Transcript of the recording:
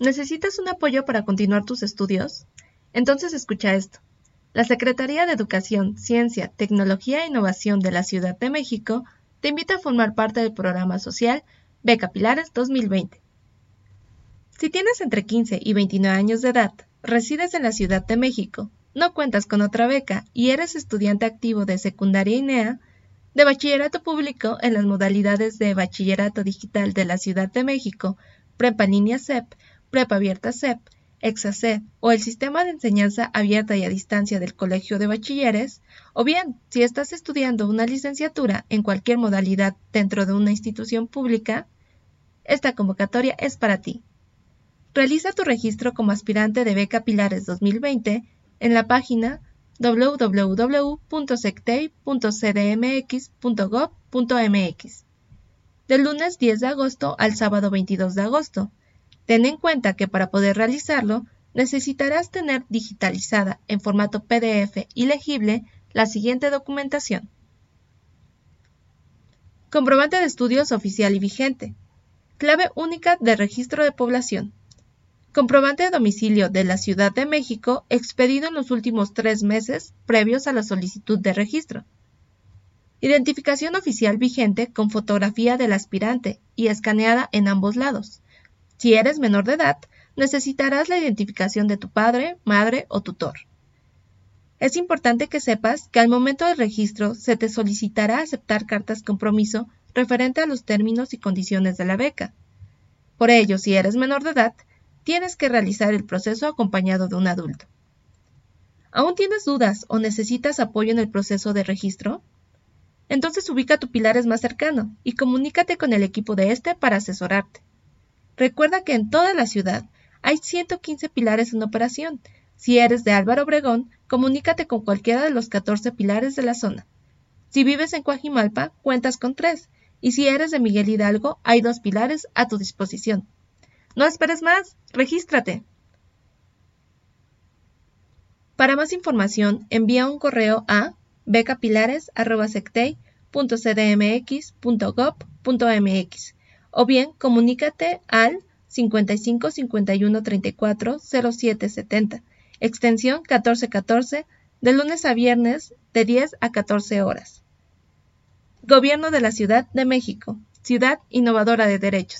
¿Necesitas un apoyo para continuar tus estudios? Entonces escucha esto. La Secretaría de Educación, Ciencia, Tecnología e Innovación de la Ciudad de México te invita a formar parte del programa social Beca Pilares 2020. Si tienes entre 15 y 29 años de edad, resides en la Ciudad de México, no cuentas con otra beca y eres estudiante activo de secundaria INEA, de bachillerato público en las modalidades de bachillerato digital de la Ciudad de México, prepa línea CEP, prepa abierta CEP, EXACEP o el sistema de enseñanza abierta y a distancia del Colegio de Bachilleres, o bien si estás estudiando una licenciatura en cualquier modalidad dentro de una institución pública, esta convocatoria es para ti. Realiza tu registro como aspirante de Beca Pilares 2020 en la página www.sectei.cdmx.gov.mx del lunes 10 de agosto al sábado 22 de agosto. Ten en cuenta que para poder realizarlo necesitarás tener digitalizada en formato PDF y legible la siguiente documentación. Comprobante de estudios oficial y vigente. Clave única de registro de población. Comprobante de domicilio de la Ciudad de México expedido en los últimos tres meses previos a la solicitud de registro. Identificación oficial vigente con fotografía del aspirante y escaneada en ambos lados. Si eres menor de edad, necesitarás la identificación de tu padre, madre o tutor. Es importante que sepas que al momento del registro se te solicitará aceptar cartas compromiso referente a los términos y condiciones de la beca. Por ello, si eres menor de edad, tienes que realizar el proceso acompañado de un adulto. ¿Aún tienes dudas o necesitas apoyo en el proceso de registro? Entonces ubica tu Pilares más cercano y comunícate con el equipo de este para asesorarte. Recuerda que en toda la ciudad hay 115 pilares en operación. Si eres de Álvaro Obregón, comunícate con cualquiera de los 14 pilares de la zona. Si vives en Coajimalpa, cuentas con tres, y si eres de Miguel Hidalgo, hay dos pilares a tu disposición. No esperes más, regístrate. Para más información, envía un correo a becapilare.sectei.cdmx.gov.mx o bien comunícate al 55 51 34 07 70, extensión 1414, de lunes a viernes de 10 a 14 horas. Gobierno de la Ciudad de México, Ciudad Innovadora de Derechos.